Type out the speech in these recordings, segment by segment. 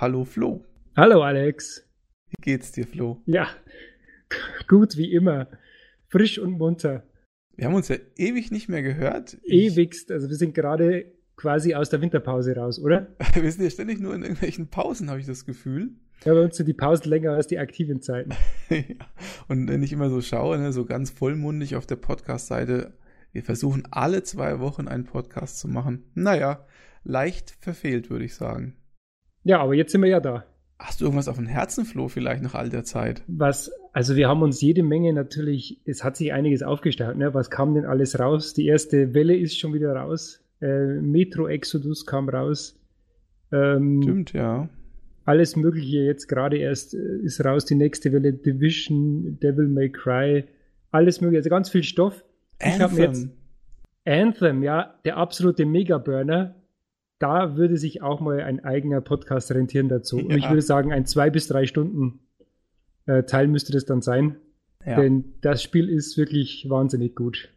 Hallo Flo. Hallo Alex. Wie geht's dir, Flo? Ja, gut wie immer. Frisch und munter. Wir haben uns ja ewig nicht mehr gehört. Ewigst. Also wir sind gerade quasi aus der Winterpause raus, oder? wir sind ja ständig nur in irgendwelchen Pausen, habe ich das Gefühl. Ja, bei uns sind die Pausen länger als die aktiven Zeiten. ja. Und wenn ich immer so schaue, ne, so ganz vollmundig auf der Podcast-Seite, wir versuchen alle zwei Wochen einen Podcast zu machen. Naja, leicht verfehlt, würde ich sagen. Ja, aber jetzt sind wir ja da. Hast du irgendwas auf dem Herzen, Flo, vielleicht nach all der Zeit? Was, also wir haben uns jede Menge natürlich, es hat sich einiges aufgestaut, ne? Was kam denn alles raus? Die erste Welle ist schon wieder raus. Äh, Metro Exodus kam raus. Ähm, Stimmt, ja. Alles Mögliche jetzt gerade erst äh, ist raus. Die nächste Welle Division, Devil May Cry, alles Mögliche, also ganz viel Stoff. Anthem. Ich jetzt Anthem, ja, der absolute Mega-Burner da würde sich auch mal ein eigener Podcast rentieren dazu. Ja. Und ich würde sagen, ein zwei bis drei Stunden äh, Teil müsste das dann sein. Ja. Denn das Spiel ist wirklich wahnsinnig gut.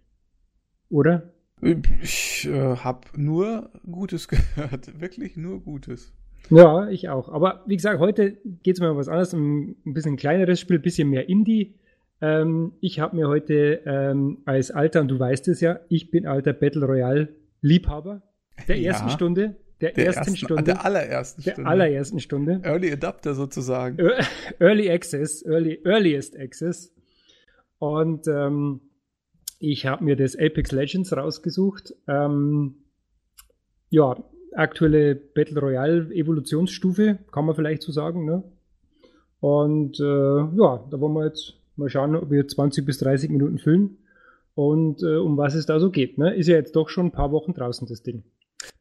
Oder? Ich äh, habe nur Gutes gehört. Wirklich nur Gutes. Ja, ich auch. Aber wie gesagt, heute geht es mal um was anderes, um ein bisschen kleineres Spiel, ein bisschen mehr Indie. Ähm, ich habe mir heute ähm, als alter, und du weißt es ja, ich bin alter Battle Royale Liebhaber der ersten ja, Stunde. Der, der ersten, ersten, Stunde. Der allerersten Stunde. Der allerersten Stunde. Early Adapter sozusagen. Early Access, Early, Earliest Access. Und ähm, ich habe mir das Apex Legends rausgesucht. Ähm, ja, aktuelle Battle Royale Evolutionsstufe, kann man vielleicht so sagen. Ne? Und äh, ja, da wollen wir jetzt mal schauen, ob wir 20 bis 30 Minuten füllen und äh, um was es da so geht. Ne? Ist ja jetzt doch schon ein paar Wochen draußen, das Ding.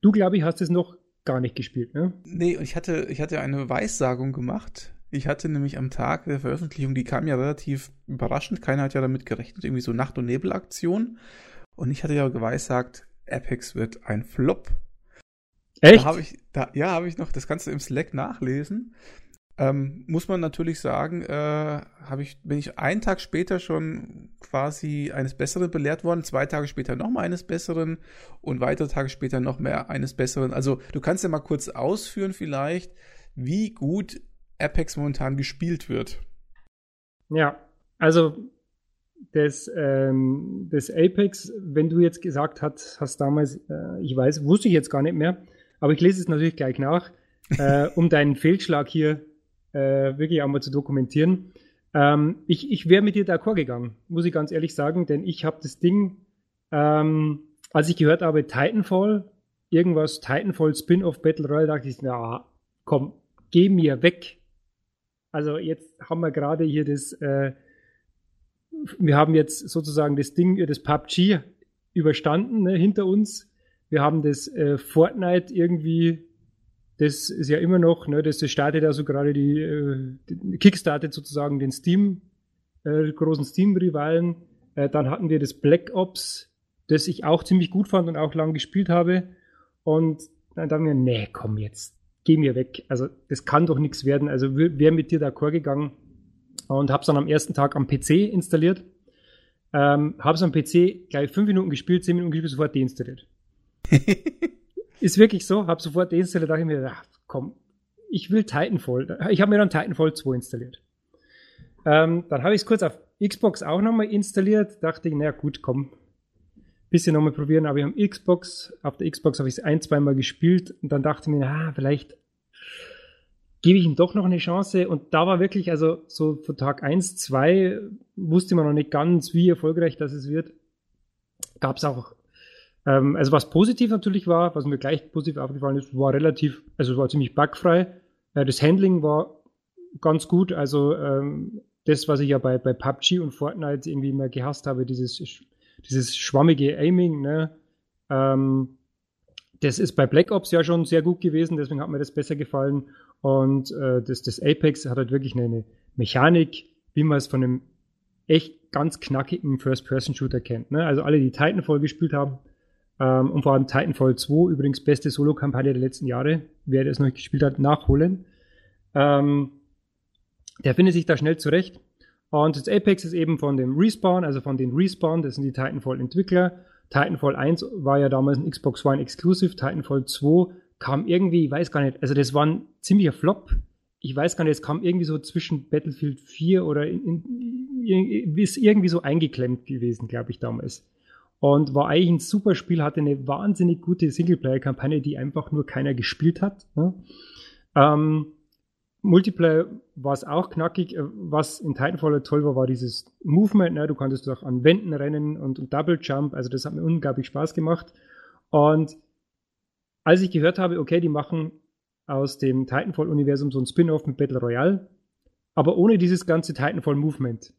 Du, glaube ich, hast es noch gar nicht gespielt, ne? Nee, ich hatte, ich hatte eine Weissagung gemacht. Ich hatte nämlich am Tag der Veröffentlichung, die kam ja relativ überraschend, keiner hat ja damit gerechnet, irgendwie so Nacht- und Nebelaktion. Und ich hatte ja geweissagt, Apex wird ein Flop. Echt? Da habe ich, da, ja, habe ich noch, das kannst du im Slack nachlesen. Ähm, muss man natürlich sagen, äh, ich, bin ich einen Tag später schon quasi eines Besseren belehrt worden, zwei Tage später nochmal eines Besseren und weitere Tage später noch mehr eines Besseren. Also du kannst ja mal kurz ausführen vielleicht, wie gut Apex momentan gespielt wird. Ja, also das, ähm, das Apex, wenn du jetzt gesagt hast, hast damals, äh, ich weiß, wusste ich jetzt gar nicht mehr, aber ich lese es natürlich gleich nach, äh, um deinen Fehlschlag hier äh, wirklich einmal zu dokumentieren. Ähm, ich ich wäre mit dir d'accord gegangen, muss ich ganz ehrlich sagen, denn ich habe das Ding, ähm, als ich gehört habe, Titanfall, irgendwas Titanfall Spin-off Battle Royale, dachte ich, na komm, geh mir weg. Also jetzt haben wir gerade hier das, äh, wir haben jetzt sozusagen das Ding, das PUBG überstanden ne, hinter uns. Wir haben das äh, Fortnite irgendwie das ist ja immer noch, ne, das, das startet also gerade die, äh, kickstartet sozusagen den Steam, äh, großen Steam-Rivalen. Äh, dann hatten wir das Black Ops, das ich auch ziemlich gut fand und auch lang gespielt habe. Und dann dachten wir, nee, komm jetzt, geh mir weg. Also das kann doch nichts werden. Also wäre mit dir d'accord gegangen und hab's dann am ersten Tag am PC installiert. Ähm, hab's am PC gleich fünf Minuten gespielt, zehn Minuten gespielt, sofort deinstalliert. Ist wirklich so, habe sofort deinstalliert, dachte ich mir, ach, komm, ich will Titanfall. Ich habe mir dann Titanfall 2 installiert. Ähm, dann habe ich es kurz auf Xbox auch nochmal installiert, dachte ich, naja gut, komm, bisschen nochmal probieren, aber ich habe Xbox, auf der Xbox habe ich es ein, zweimal gespielt und dann dachte ich mir, ah, vielleicht gebe ich ihm doch noch eine Chance und da war wirklich, also so von Tag 1, 2 wusste man noch nicht ganz, wie erfolgreich das es wird. Gab es auch ähm, also was positiv natürlich war, was mir gleich positiv aufgefallen ist, war relativ, also war ziemlich bugfrei. Äh, das Handling war ganz gut. Also ähm, das, was ich ja bei, bei PUBG und Fortnite irgendwie immer gehasst habe, dieses, dieses schwammige Aiming, ne? Ähm, das ist bei Black Ops ja schon sehr gut gewesen, deswegen hat mir das besser gefallen. Und äh, das, das Apex hat halt wirklich eine, eine Mechanik, wie man es von einem echt ganz knackigen First-Person-Shooter kennt. Ne? Also alle, die Titanfall gespielt haben, ähm, und vor allem Titanfall 2, übrigens beste Solo-Kampagne der letzten Jahre. Wer das noch nicht gespielt hat, nachholen. Ähm, der findet sich da schnell zurecht. Und das Apex ist eben von dem Respawn, also von den Respawn, das sind die Titanfall-Entwickler. Titanfall 1 war ja damals ein Xbox One Exclusive, Titanfall 2 kam irgendwie, ich weiß gar nicht, also das war ein ziemlicher Flop. Ich weiß gar nicht, es kam irgendwie so zwischen Battlefield 4 oder in, in, ist irgendwie so eingeklemmt gewesen, glaube ich, damals. Und war eigentlich ein super Spiel, hatte eine wahnsinnig gute Singleplayer-Kampagne, die einfach nur keiner gespielt hat. Ne? Ähm, Multiplayer war es auch knackig. Äh, was in Titanfall toll war, war dieses Movement. Ne? Du konntest auch an Wänden rennen und, und Double Jump. Also das hat mir unglaublich Spaß gemacht. Und als ich gehört habe, okay, die machen aus dem Titanfall-Universum so ein Spin-off mit Battle Royale, aber ohne dieses ganze Titanfall-Movement.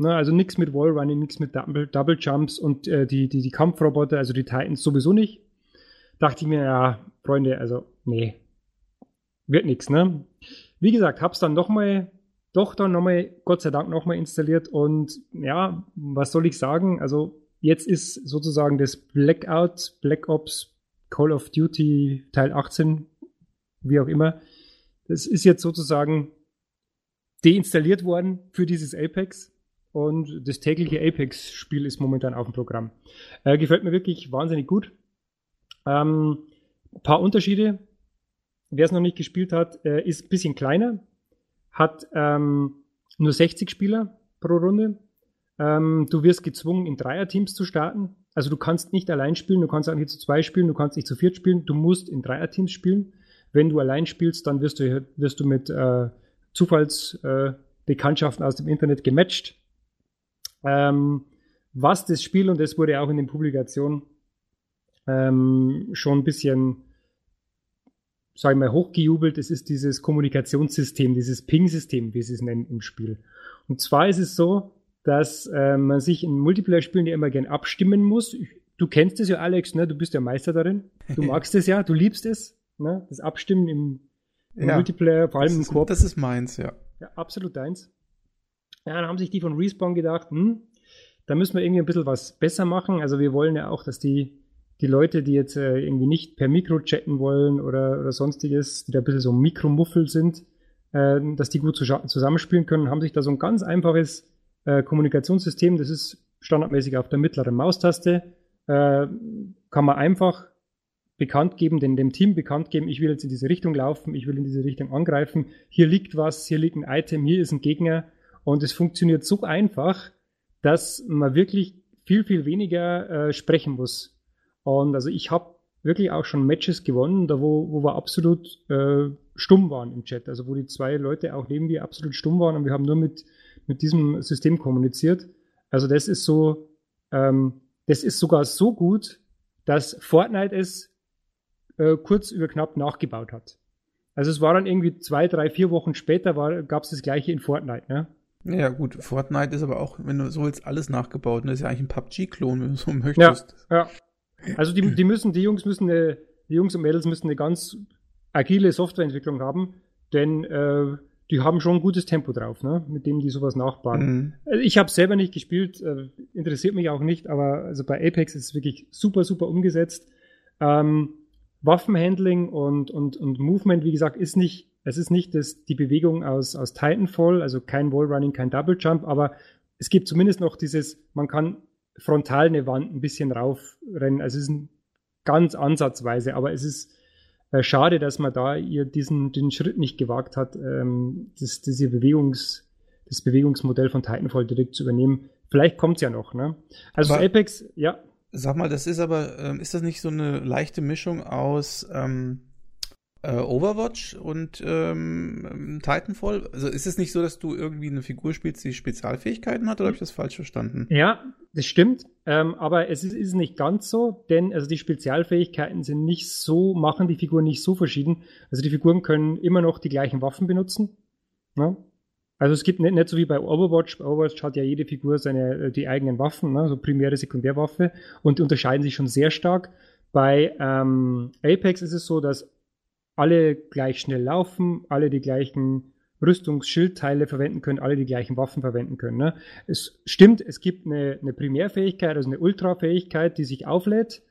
Ne, also nichts mit Wallrunning, nichts mit Double, Double Jumps und äh, die, die, die Kampfroboter, also die Titans sowieso nicht. Dachte ich mir, ja, Freunde, also nee, wird nichts, ne? Wie gesagt, hab's dann nochmal, doch dann nochmal, Gott sei Dank nochmal installiert und ja, was soll ich sagen? Also jetzt ist sozusagen das Blackout, Black Ops, Call of Duty Teil 18, wie auch immer, das ist jetzt sozusagen deinstalliert worden für dieses Apex und das tägliche Apex-Spiel ist momentan auf dem Programm. Äh, gefällt mir wirklich wahnsinnig gut. Ähm, paar Unterschiede. Wer es noch nicht gespielt hat, äh, ist ein bisschen kleiner, hat ähm, nur 60 Spieler pro Runde. Ähm, du wirst gezwungen, in Dreierteams zu starten. Also du kannst nicht allein spielen, du kannst auch nicht zu zwei spielen, du kannst nicht zu viert spielen, du musst in Dreierteams spielen. Wenn du allein spielst, dann wirst du, wirst du mit äh, Zufallsbekanntschaften äh, aus dem Internet gematcht. Ähm, was das Spiel, und das wurde auch in den Publikationen ähm, schon ein bisschen sage ich mal, hochgejubelt. Es ist dieses Kommunikationssystem, dieses Ping-System, wie sie es nennen im Spiel. Und zwar ist es so, dass äh, man sich in Multiplayer-Spielen ja immer gern abstimmen muss. Du kennst es ja, Alex, ne? Du bist ja Meister darin. Du magst es ja, du liebst es, ne? Das Abstimmen im, im ja, Multiplayer, vor allem im Koop. Das ist meins, ja. Ja, absolut deins. Ja, dann haben sich die von Respawn gedacht, hm, da müssen wir irgendwie ein bisschen was besser machen. Also wir wollen ja auch, dass die die Leute, die jetzt äh, irgendwie nicht per Mikro chatten wollen oder, oder sonstiges, die da ein bisschen so Mikromuffel sind, äh, dass die gut zusammenspielen können, haben sich da so ein ganz einfaches äh, Kommunikationssystem, das ist standardmäßig auf der mittleren Maustaste, äh, kann man einfach bekannt geben, denn dem Team bekannt geben, ich will jetzt in diese Richtung laufen, ich will in diese Richtung angreifen, hier liegt was, hier liegt ein Item, hier ist ein Gegner und es funktioniert so einfach, dass man wirklich viel, viel weniger äh, sprechen muss und also ich habe wirklich auch schon Matches gewonnen, da wo, wo wir absolut äh, stumm waren im Chat. Also wo die zwei Leute auch neben mir absolut stumm waren und wir haben nur mit, mit diesem System kommuniziert. Also das ist so, ähm, das ist sogar so gut, dass Fortnite es äh, kurz über knapp nachgebaut hat. Also es war dann irgendwie zwei, drei, vier Wochen später gab es das gleiche in Fortnite, ne? Ja, gut, Fortnite ist aber auch, wenn du so jetzt alles nachgebaut, ne, ist ja eigentlich ein PUBG-Klon, wenn du so möchtest. Ja, ja. Also die, die müssen, die Jungs müssen eine, die Jungs und Mädels müssen eine ganz agile Softwareentwicklung haben, denn äh, die haben schon ein gutes Tempo drauf, ne? mit dem die sowas nachbauen. Mhm. Also ich habe selber nicht gespielt, äh, interessiert mich auch nicht, aber also bei Apex ist es wirklich super, super umgesetzt. Ähm, Waffenhandling und, und, und Movement, wie gesagt, ist nicht, es ist nicht das, die Bewegung aus, aus Titanfall, also kein Wallrunning, kein Double Jump, aber es gibt zumindest noch dieses, man kann frontal eine Wand ein bisschen raufrennen. Also es ist ein ganz ansatzweise, aber es ist äh, schade, dass man da ihr diesen den Schritt nicht gewagt hat, ähm, das, diese Bewegungs, das Bewegungsmodell von Titanfall direkt zu übernehmen. Vielleicht kommt's ja noch, ne? Also aber, Apex, ja. Sag mal, das ist aber, ähm, ist das nicht so eine leichte Mischung aus ähm, äh, Overwatch und ähm, Titanfall? Also ist es nicht so, dass du irgendwie eine Figur spielst, die Spezialfähigkeiten hat, oder habe ich das falsch verstanden? Ja, das stimmt. Ähm, aber es ist, ist nicht ganz so, denn also die Spezialfähigkeiten sind nicht so, machen die Figuren nicht so verschieden. Also die Figuren können immer noch die gleichen Waffen benutzen. Ne? Also es gibt nicht, nicht so wie bei Overwatch. Bei Overwatch hat ja jede Figur seine äh, die eigenen Waffen, ne? so primäre, Sekundärwaffe, und unterscheiden sich schon sehr stark. Bei ähm, Apex ist es so, dass alle gleich schnell laufen, alle die gleichen Rüstungsschildteile verwenden können, alle die gleichen Waffen verwenden können. Ne? Es stimmt, es gibt eine, eine Primärfähigkeit, also eine Ultrafähigkeit, die sich auflädt.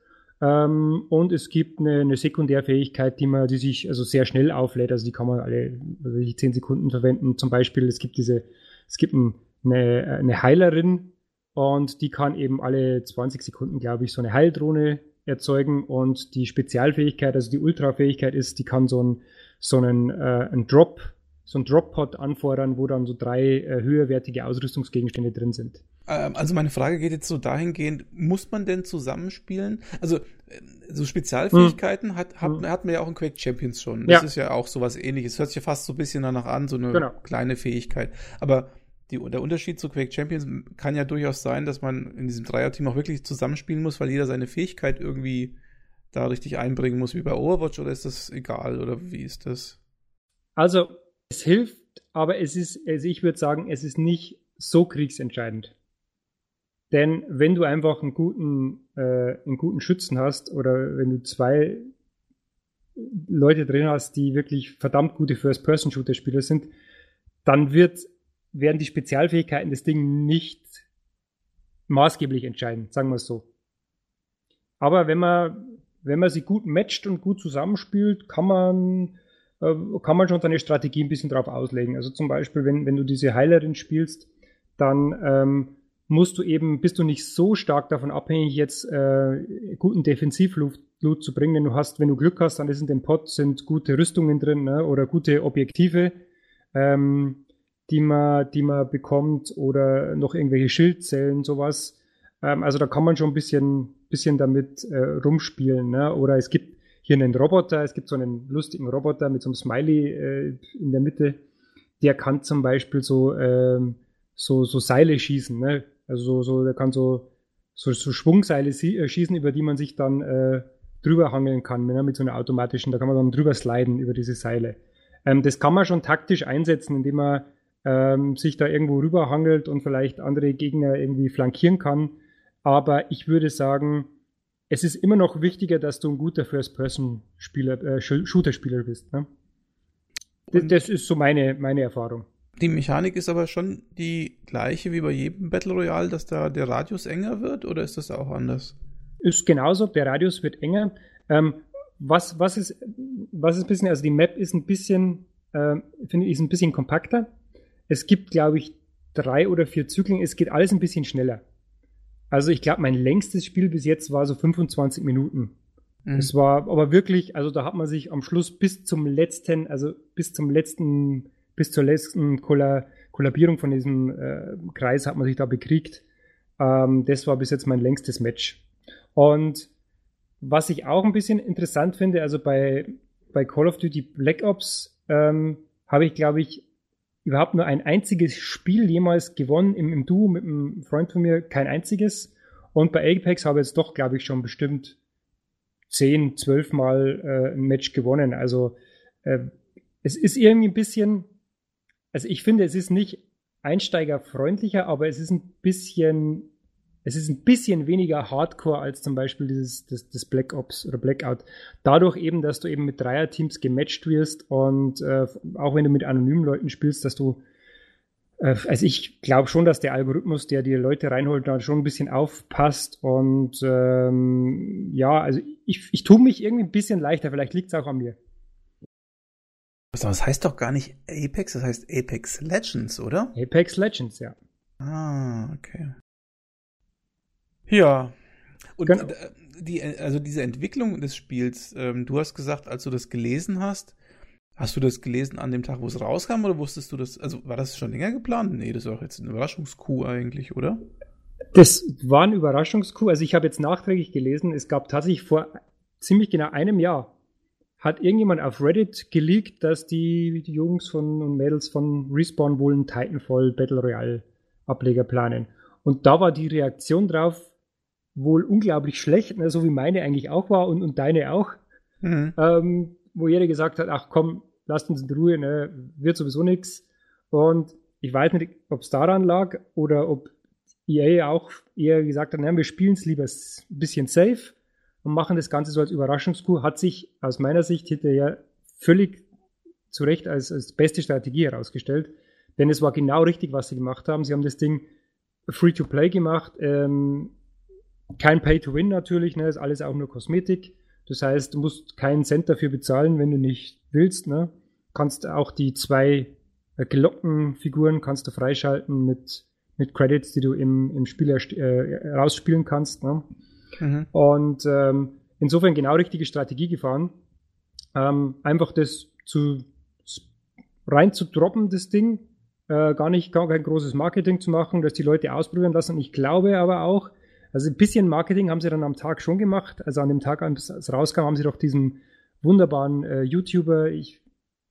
Ähm, und es gibt eine, eine Sekundärfähigkeit, die man, die sich also sehr schnell auflädt. Also die kann man alle also 10 Sekunden verwenden. Zum Beispiel, es gibt diese, es gibt eine, eine Heilerin und die kann eben alle 20 Sekunden, glaube ich, so eine Heildrohne erzeugen und die Spezialfähigkeit, also die Ultrafähigkeit ist, die kann so, ein, so einen, äh, einen Drop, so ein Drop-Pod anfordern, wo dann so drei äh, höherwertige Ausrüstungsgegenstände drin sind. Ähm, also meine Frage geht jetzt so dahingehend, muss man denn zusammenspielen? Also äh, so Spezialfähigkeiten hm. hat, hat, hm. hat man ja auch in Quake Champions schon. Das ja. ist ja auch sowas ähnliches. Hört sich ja fast so ein bisschen danach an, so eine genau. kleine Fähigkeit. Aber die, der Unterschied zu Quake Champions kann ja durchaus sein, dass man in diesem Dreierteam auch wirklich zusammenspielen muss, weil jeder seine Fähigkeit irgendwie da richtig einbringen muss, wie bei Overwatch, oder ist das egal, oder wie ist das? Also, es hilft, aber es ist, also ich würde sagen, es ist nicht so kriegsentscheidend. Denn wenn du einfach einen guten, äh, einen guten Schützen hast oder wenn du zwei Leute drin hast, die wirklich verdammt gute First-Person-Shooter-Spieler sind, dann wird werden die Spezialfähigkeiten des Ding nicht maßgeblich entscheiden, sagen wir es so. Aber wenn man, wenn man sie gut matcht und gut zusammenspielt, kann man, äh, kann man schon seine Strategie ein bisschen drauf auslegen. Also zum Beispiel, wenn, wenn du diese Heilerin spielst, dann ähm, musst du eben, bist du nicht so stark davon abhängig, jetzt äh, guten Defensivloot zu bringen. Du hast, wenn du Glück hast, dann ist in dem Pot sind gute Rüstungen drin ne, oder gute Objektive. Ähm, die man, die man bekommt oder noch irgendwelche Schildzellen, sowas. Ähm, also da kann man schon ein bisschen, bisschen damit äh, rumspielen. Ne? Oder es gibt hier einen Roboter, es gibt so einen lustigen Roboter mit so einem Smiley äh, in der Mitte, der kann zum Beispiel so, ähm, so, so Seile schießen. Ne? Also so, so, der kann so, so, so Schwungseile äh, schießen, über die man sich dann äh, drüber hangeln kann, ne? mit so einer automatischen, da kann man dann drüber sliden über diese Seile. Ähm, das kann man schon taktisch einsetzen, indem man ähm, sich da irgendwo rüberhangelt und vielleicht andere Gegner irgendwie flankieren kann. Aber ich würde sagen, es ist immer noch wichtiger, dass du ein guter First-Person-Spieler, äh, Shooter-Spieler bist. Ne? Das, das, ist so meine, meine Erfahrung. Die Mechanik ist aber schon die gleiche wie bei jedem Battle Royale, dass da der Radius enger wird oder ist das auch anders? Ist genauso, der Radius wird enger. Ähm, was, was ist, was ist ein bisschen, also die Map ist ein bisschen, äh, finde ich, ist ein bisschen kompakter. Es gibt, glaube ich, drei oder vier Zyklen. Es geht alles ein bisschen schneller. Also ich glaube, mein längstes Spiel bis jetzt war so 25 Minuten. Mhm. Es war aber wirklich, also da hat man sich am Schluss bis zum letzten, also bis zum letzten, bis zur letzten Kolla Kollabierung von diesem äh, Kreis hat man sich da bekriegt. Ähm, das war bis jetzt mein längstes Match. Und was ich auch ein bisschen interessant finde, also bei, bei Call of Duty Black Ops ähm, habe ich, glaube ich, überhaupt nur ein einziges Spiel jemals gewonnen im, im Duo mit einem Freund von mir, kein einziges. Und bei Apex habe ich jetzt doch, glaube ich, schon bestimmt zehn, zwölf Mal äh, ein Match gewonnen. Also äh, es ist irgendwie ein bisschen, also ich finde, es ist nicht einsteigerfreundlicher, aber es ist ein bisschen es ist ein bisschen weniger Hardcore als zum Beispiel dieses das, das Black Ops oder Blackout. Dadurch eben, dass du eben mit Dreierteams gematcht wirst und äh, auch wenn du mit anonymen Leuten spielst, dass du äh, also ich glaube schon, dass der Algorithmus, der die Leute reinholt, da schon ein bisschen aufpasst und ähm, ja, also ich, ich tue mich irgendwie ein bisschen leichter, vielleicht liegt es auch an mir. Das heißt doch gar nicht Apex, das heißt Apex Legends, oder? Apex Legends, ja. Ah, okay. Ja. Und genau. die, also diese Entwicklung des Spiels, ähm, du hast gesagt, als du das gelesen hast, hast du das gelesen an dem Tag, wo es rauskam, oder wusstest du das, also war das schon länger geplant? Nee, das war auch jetzt ein Überraschungskuh eigentlich, oder? Das war ein Überraschungskuh. Also ich habe jetzt nachträglich gelesen, es gab tatsächlich vor ziemlich genau einem Jahr hat irgendjemand auf Reddit geleakt, dass die, die Jungs von und Mädels von Respawn wohl einen Titanfall Battle Royale Ableger planen. Und da war die Reaktion drauf, wohl unglaublich schlecht, ne, so wie meine eigentlich auch war und, und deine auch, mhm. ähm, wo jeder gesagt hat, ach komm, lasst uns in Ruhe, ne, wird sowieso nichts. Und ich weiß nicht, ob es daran lag oder ob EA auch eher gesagt hat, ne, wir spielen es lieber ein bisschen safe und machen das Ganze so als Überraschungskur, hat sich aus meiner Sicht hinterher völlig zu Recht als, als beste Strategie herausgestellt. Denn es war genau richtig, was sie gemacht haben. Sie haben das Ding free to play gemacht. Ähm, kein Pay-to-Win natürlich, ne, ist alles auch nur Kosmetik. Das heißt, du musst keinen Cent dafür bezahlen, wenn du nicht willst. Ne. Kannst auch die zwei äh, gelockten Figuren kannst du freischalten mit, mit Credits, die du im, im Spiel äh, rausspielen kannst. Ne. Mhm. Und ähm, insofern genau richtige Strategie gefahren. Ähm, einfach das zu rein zu droppen, das Ding, äh, gar nicht, gar kein großes Marketing zu machen, dass die Leute ausprobieren lassen. Und ich glaube aber auch, also ein bisschen Marketing haben sie dann am Tag schon gemacht. Also an dem Tag, als es rauskam, haben sie doch diesen wunderbaren äh, YouTuber, ich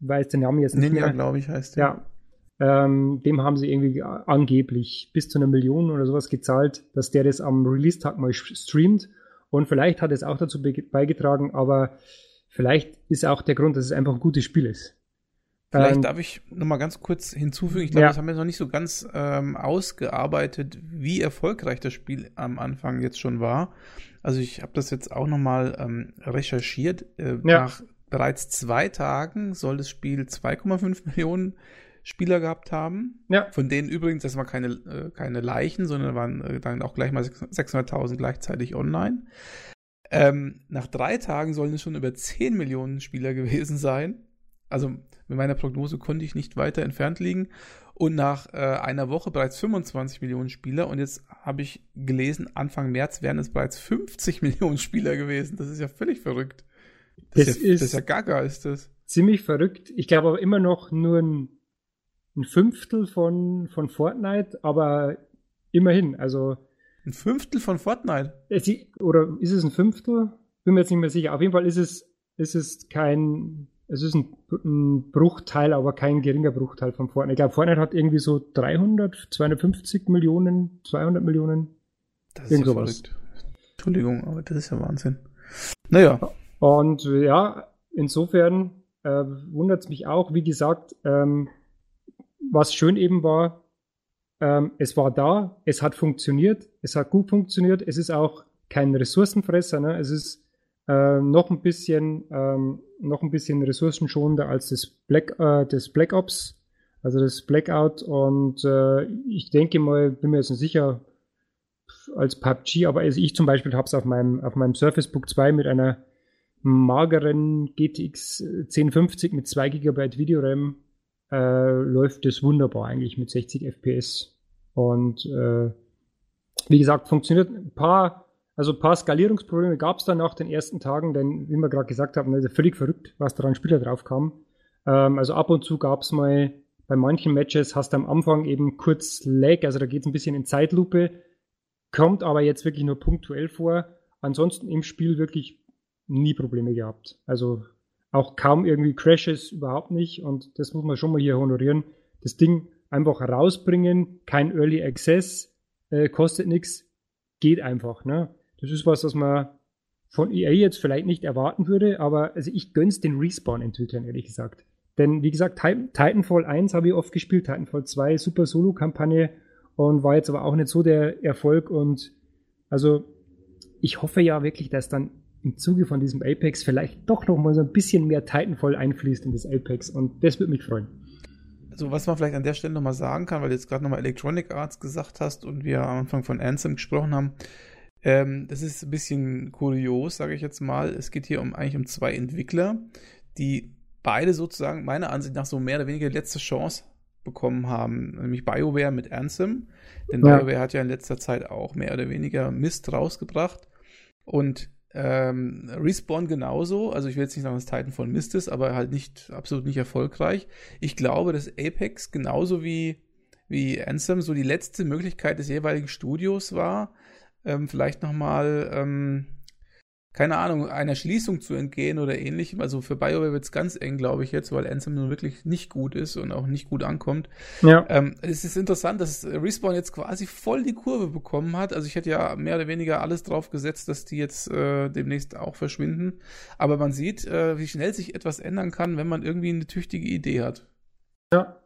weiß den Namen jetzt nicht Ninja, mehr. glaube ich, heißt der. Ja. Ähm, dem haben sie irgendwie angeblich bis zu einer Million oder sowas gezahlt, dass der das am Release-Tag mal streamt. Und vielleicht hat es auch dazu beigetragen, aber vielleicht ist auch der Grund, dass es einfach ein gutes Spiel ist. Vielleicht ähm, darf ich noch mal ganz kurz hinzufügen. Ich glaube, ja. das haben wir noch nicht so ganz ähm, ausgearbeitet, wie erfolgreich das Spiel am Anfang jetzt schon war. Also ich habe das jetzt auch noch mal ähm, recherchiert. Äh, ja. Nach bereits zwei Tagen soll das Spiel 2,5 Millionen Spieler gehabt haben. Ja. Von denen übrigens, das waren keine, äh, keine Leichen, sondern waren äh, dann auch gleich mal 600.000 gleichzeitig online. Ähm, nach drei Tagen sollen es schon über 10 Millionen Spieler gewesen sein. Also mit meiner Prognose konnte ich nicht weiter entfernt liegen. Und nach äh, einer Woche bereits 25 Millionen Spieler. Und jetzt habe ich gelesen, Anfang März wären es bereits 50 Millionen Spieler gewesen. Das ist ja völlig verrückt. Das, das ist, ja, das ist ja gaga, ist das. Ziemlich verrückt. Ich glaube aber immer noch nur ein, ein Fünftel von, von Fortnite, aber immerhin. Also ein Fünftel von Fortnite? Oder ist es ein Fünftel? Bin mir jetzt nicht mehr sicher. Auf jeden Fall ist es, ist es kein es ist ein, ein, Bruchteil, aber kein geringer Bruchteil von Fortnite. Ich glaube, Fortnite hat irgendwie so 300, 250 Millionen, 200 Millionen. Das ist ja verrückt. Entschuldigung, aber das ist ja Wahnsinn. Naja. Und ja, insofern äh, wundert es mich auch, wie gesagt, ähm, was schön eben war, ähm, es war da, es hat funktioniert, es hat gut funktioniert, es ist auch kein Ressourcenfresser, ne? es ist äh, noch ein bisschen ähm, noch ein bisschen ressourcenschonender als das Black äh, das Black Ops, also das Blackout. Und äh, ich denke mal, bin mir jetzt nicht sicher als PUBG, aber also ich zum Beispiel habe es auf meinem auf meinem Surface Book 2 mit einer mageren GTX 1050 mit 2 GB Videoram äh, läuft das wunderbar eigentlich mit 60 FPS und äh, wie gesagt funktioniert ein paar also ein paar Skalierungsprobleme gab es dann nach den ersten Tagen, denn wie wir gerade gesagt haben, ist völlig verrückt, was da an Spieler drauf kam. Ähm, also ab und zu gab es mal bei manchen Matches hast du am Anfang eben kurz Lag, also da geht es ein bisschen in Zeitlupe, kommt aber jetzt wirklich nur punktuell vor. Ansonsten im Spiel wirklich nie Probleme gehabt. Also auch kaum irgendwie Crashes, überhaupt nicht. Und das muss man schon mal hier honorieren. Das Ding einfach rausbringen, kein Early Access, äh, kostet nichts, geht einfach. Ne? Das ist was, was man von EA jetzt vielleicht nicht erwarten würde, aber also ich gönn's den Respawn-Entwicklern, ehrlich gesagt. Denn wie gesagt, Titanfall 1 habe ich oft gespielt, Titanfall 2, super Solo-Kampagne und war jetzt aber auch nicht so der Erfolg und also ich hoffe ja wirklich, dass dann im Zuge von diesem Apex vielleicht doch noch mal so ein bisschen mehr Titanfall einfließt in das Apex und das würde mich freuen. Also was man vielleicht an der Stelle nochmal sagen kann, weil du jetzt gerade nochmal Electronic Arts gesagt hast und wir am Anfang von Anthem gesprochen haben, ähm, das ist ein bisschen kurios, sage ich jetzt mal. Es geht hier um eigentlich um zwei Entwickler, die beide sozusagen meiner Ansicht nach so mehr oder weniger letzte Chance bekommen haben, nämlich BioWare mit Anthem. Denn ja. BioWare hat ja in letzter Zeit auch mehr oder weniger Mist rausgebracht. Und ähm, Respawn genauso, also ich will jetzt nicht sagen, dass Titanfall Mist ist, aber halt nicht, absolut nicht erfolgreich. Ich glaube, dass Apex genauso wie, wie Anthem so die letzte Möglichkeit des jeweiligen Studios war, ähm, vielleicht nochmal, ähm, keine Ahnung, einer Schließung zu entgehen oder ähnlichem. Also für BioWare wird es ganz eng, glaube ich, jetzt, weil Anthem nun wirklich nicht gut ist und auch nicht gut ankommt. Ja. Ähm, es ist interessant, dass Respawn jetzt quasi voll die Kurve bekommen hat. Also ich hätte ja mehr oder weniger alles drauf gesetzt, dass die jetzt äh, demnächst auch verschwinden. Aber man sieht, äh, wie schnell sich etwas ändern kann, wenn man irgendwie eine tüchtige Idee hat. Ja,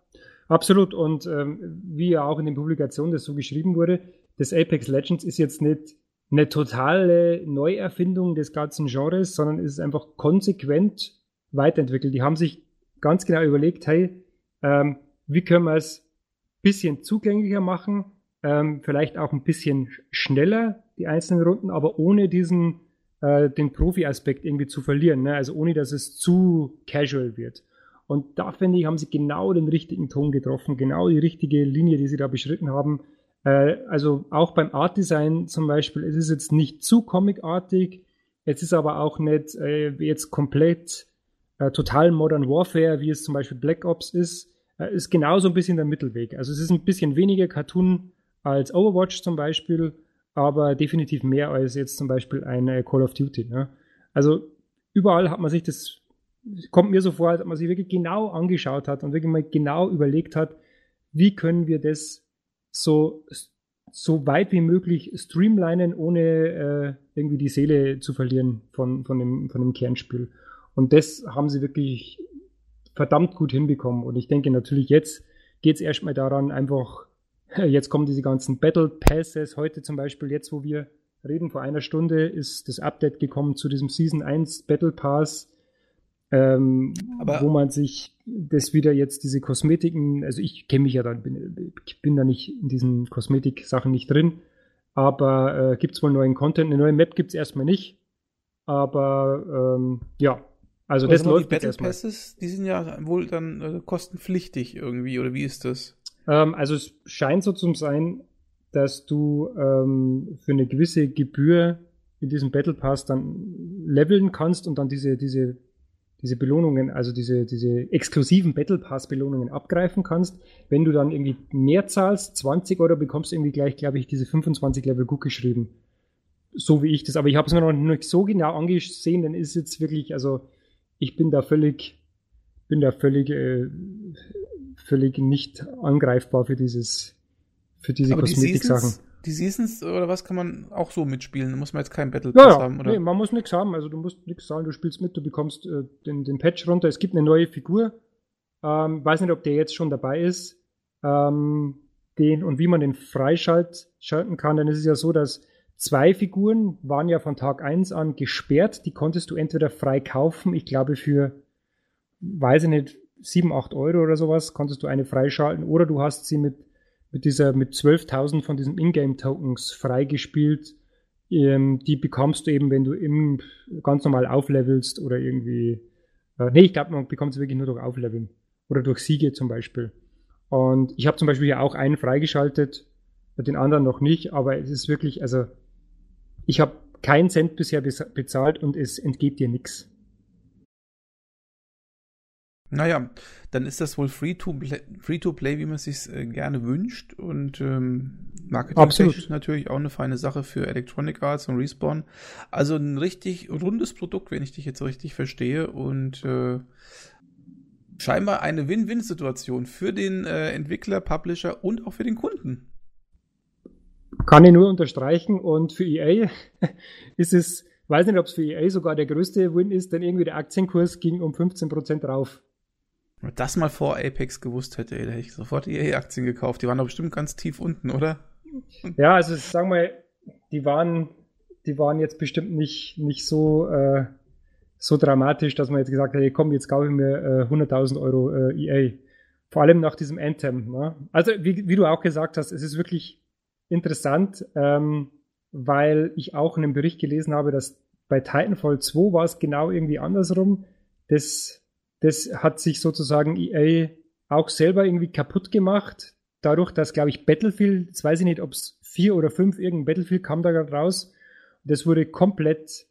absolut. Und ähm, wie ja auch in den Publikationen das so geschrieben wurde, das Apex Legends ist jetzt nicht eine totale Neuerfindung des ganzen Genres, sondern es ist einfach konsequent weiterentwickelt. Die haben sich ganz genau überlegt, hey, ähm, wie können wir es ein bisschen zugänglicher machen, ähm, vielleicht auch ein bisschen schneller, die einzelnen Runden, aber ohne diesen, äh, den Profi-Aspekt irgendwie zu verlieren, ne? also ohne, dass es zu casual wird. Und da finde ich, haben sie genau den richtigen Ton getroffen, genau die richtige Linie, die sie da beschritten haben. Äh, also auch beim Art Design zum Beispiel, es ist jetzt nicht zu comicartig, es ist aber auch nicht äh, jetzt komplett äh, total Modern Warfare, wie es zum Beispiel Black Ops ist, äh, ist genauso ein bisschen der Mittelweg. Also es ist ein bisschen weniger Cartoon als Overwatch zum Beispiel, aber definitiv mehr als jetzt zum Beispiel ein Call of Duty. Ne? Also überall hat man sich das, kommt mir so vor, als ob man sich wirklich genau angeschaut hat und wirklich mal genau überlegt hat, wie können wir das so, so weit wie möglich streamlinen, ohne äh, irgendwie die Seele zu verlieren von, von, dem, von dem Kernspiel. Und das haben sie wirklich verdammt gut hinbekommen. Und ich denke natürlich jetzt geht es erstmal daran, einfach, jetzt kommen diese ganzen Battle Passes, heute zum Beispiel, jetzt wo wir reden, vor einer Stunde ist das Update gekommen zu diesem Season 1 Battle Pass, ähm, wo man sich das wieder jetzt diese Kosmetiken, also ich kenne mich ja dann, bin, ich bin da nicht in diesen Kosmetik-Sachen nicht drin, aber äh, gibt es wohl neuen Content, eine neue Map gibt es erstmal nicht, aber ähm, ja, also das läuft die Battle Passes, die sind ja wohl dann äh, kostenpflichtig irgendwie, oder wie ist das? Ähm, also es scheint so zu sein, dass du ähm, für eine gewisse Gebühr in diesem Battle Pass dann leveln kannst und dann diese, diese, diese Belohnungen, also diese, diese exklusiven Battle Pass Belohnungen abgreifen kannst. Wenn du dann irgendwie mehr zahlst, 20 Euro, bekommst du irgendwie gleich, glaube ich, diese 25 Level gut geschrieben. So wie ich das. Aber ich habe es mir noch nicht so genau angesehen, denn ist jetzt wirklich, also ich bin da völlig, bin da völlig, äh, völlig nicht angreifbar für dieses, für diese Kosmetik-Sachen. Die Seasons oder was kann man auch so mitspielen? Da muss man jetzt keinen Battle Pass ja, ja. haben, oder? Nee, man muss nichts haben. Also du musst nichts sagen, du spielst mit, du bekommst äh, den, den Patch runter. Es gibt eine neue Figur. Ähm, weiß nicht, ob der jetzt schon dabei ist. Ähm, den und wie man den freischalten kann. Denn es ist ja so, dass zwei Figuren waren ja von Tag 1 an gesperrt. Die konntest du entweder frei kaufen, ich glaube für, weiß ich nicht, 7, 8 Euro oder sowas, konntest du eine freischalten, oder du hast sie mit mit dieser, mit 12.000 von diesen Ingame-Tokens freigespielt. Ähm, die bekommst du eben, wenn du im, ganz normal auflevelst oder irgendwie, äh, nee, ich glaube, man bekommt sie wirklich nur durch Aufleveln oder durch Siege zum Beispiel. Und ich habe zum Beispiel ja auch einen freigeschaltet, den anderen noch nicht, aber es ist wirklich, also ich habe keinen Cent bisher bezahlt und es entgeht dir nichts. Naja, dann ist das wohl Free-to-Play, free to play, wie man es sich äh, gerne wünscht. Und ähm, marketing natürlich auch eine feine Sache für Electronic Arts und Respawn. Also ein richtig rundes Produkt, wenn ich dich jetzt richtig verstehe. Und äh, scheinbar eine Win-Win-Situation für den äh, Entwickler, Publisher und auch für den Kunden. Kann ich nur unterstreichen. Und für EA ist es, weiß nicht, ob es für EA sogar der größte Win ist, denn irgendwie der Aktienkurs ging um 15% rauf. Wenn man das mal vor Apex gewusst hätte, ey, da hätte ich sofort EA-Aktien gekauft. Die waren doch bestimmt ganz tief unten, oder? Ja, also sagen wir, die waren, die waren jetzt bestimmt nicht, nicht so, äh, so dramatisch, dass man jetzt gesagt hat, hey, komm, jetzt kaufe ich mir äh, 100.000 Euro äh, EA. Vor allem nach diesem Anthem. Ne? Also, wie, wie du auch gesagt hast, es ist wirklich interessant, ähm, weil ich auch in einem Bericht gelesen habe, dass bei Titanfall 2 war es genau irgendwie andersrum. Das das hat sich sozusagen EA auch selber irgendwie kaputt gemacht. Dadurch, dass, glaube ich, Battlefield, jetzt weiß ich nicht, ob es vier oder fünf, irgendein Battlefield kam da gerade raus. Das wurde komplett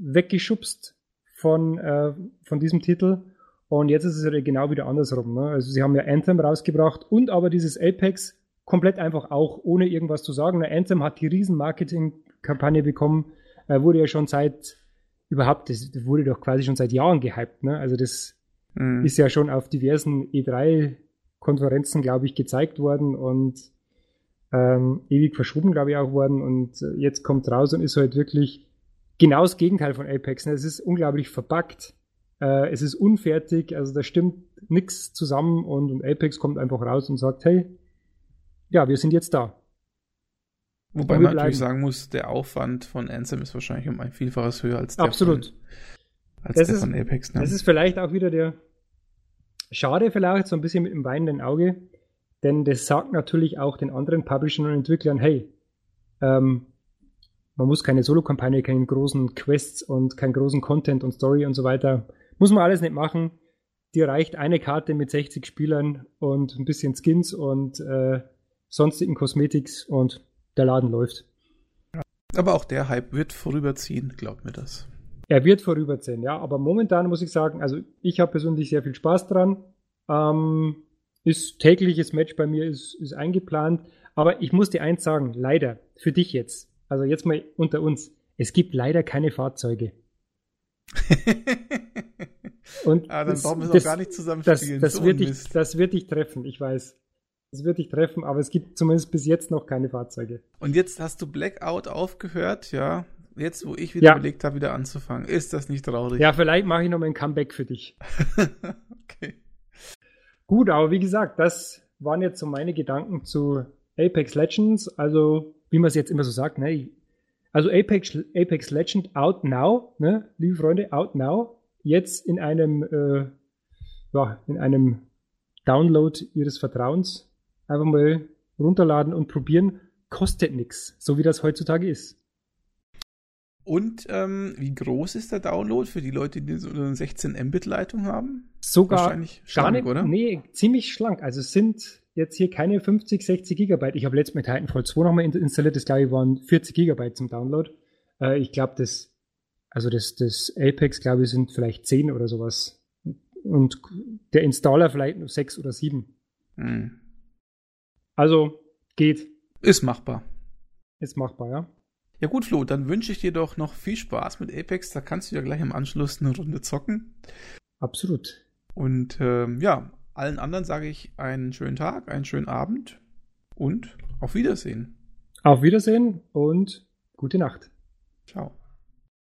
weggeschubst von, äh, von diesem Titel. Und jetzt ist es genau wieder andersrum. Ne? Also sie haben ja Anthem rausgebracht und aber dieses Apex komplett einfach auch, ohne irgendwas zu sagen. Anthem hat die riesen Marketing-Kampagne bekommen, äh, wurde ja schon seit überhaupt, das, wurde doch quasi schon seit Jahren gehypt. Ne? Also das mhm. ist ja schon auf diversen E3-Konferenzen, glaube ich, gezeigt worden und ähm, ewig verschoben, glaube ich, auch worden. Und äh, jetzt kommt raus und ist halt wirklich genau das Gegenteil von Apex. Ne? Es ist unglaublich verpackt. Äh, es ist unfertig, also da stimmt nichts zusammen und, und Apex kommt einfach raus und sagt, hey, ja, wir sind jetzt da. Wobei man natürlich sagen muss, der Aufwand von Anthem ist wahrscheinlich um ein Vielfaches höher als der Absolut. von, als das der ist, von Apex. Ne? Das ist vielleicht auch wieder der Schade vielleicht, so ein bisschen mit dem weinenden Auge, denn das sagt natürlich auch den anderen Publishern und Entwicklern, hey, ähm, man muss keine Solo-Kampagne, keinen großen Quests und keinen großen Content und Story und so weiter, muss man alles nicht machen. Dir reicht eine Karte mit 60 Spielern und ein bisschen Skins und äh, sonstigen Cosmetics und der Laden läuft. Aber auch der Hype wird vorüberziehen, glaubt mir das. Er wird vorüberziehen, ja. Aber momentan muss ich sagen, also ich habe persönlich sehr viel Spaß dran. Ähm, ist tägliches Match bei mir ist, ist eingeplant. Aber ich muss dir eins sagen, leider, für dich jetzt, also jetzt mal unter uns, es gibt leider keine Fahrzeuge. Und ah, dann das, brauchen wir es auch gar nicht zusammen das. Das, wird dich, das wird dich treffen, ich weiß. Das wird dich treffen, aber es gibt zumindest bis jetzt noch keine Fahrzeuge. Und jetzt hast du Blackout aufgehört, ja. Jetzt, wo ich wieder ja. überlegt habe, wieder anzufangen. Ist das nicht traurig? Ja, vielleicht mache ich noch mal ein Comeback für dich. okay. Gut, aber wie gesagt, das waren jetzt so meine Gedanken zu Apex Legends. Also, wie man es jetzt immer so sagt, ne? Also Apex, Apex Legend out now, ne? Liebe Freunde, out now. Jetzt in einem, äh, ja, in einem Download Ihres Vertrauens einfach mal runterladen und probieren. Kostet nichts, so wie das heutzutage ist. Und ähm, wie groß ist der Download für die Leute, die so eine 16 Mbit Leitung haben? Sogar Wahrscheinlich schlank, nicht, oder? Nee, ziemlich schlank. Also es sind jetzt hier keine 50, 60 Gigabyte. Ich habe letztes mit Titanfall 2 nochmal installiert, das glaube ich waren 40 Gigabyte zum Download. Äh, ich glaube, das, also das, das Apex, glaube ich, sind vielleicht 10 oder sowas. Und der Installer vielleicht nur 6 oder 7. Hm. Also geht. Ist machbar. Ist machbar, ja. Ja gut, Flo, dann wünsche ich dir doch noch viel Spaß mit Apex. Da kannst du ja gleich im Anschluss eine Runde zocken. Absolut. Und ähm, ja, allen anderen sage ich einen schönen Tag, einen schönen Abend und auf Wiedersehen. Auf Wiedersehen und gute Nacht. Ciao.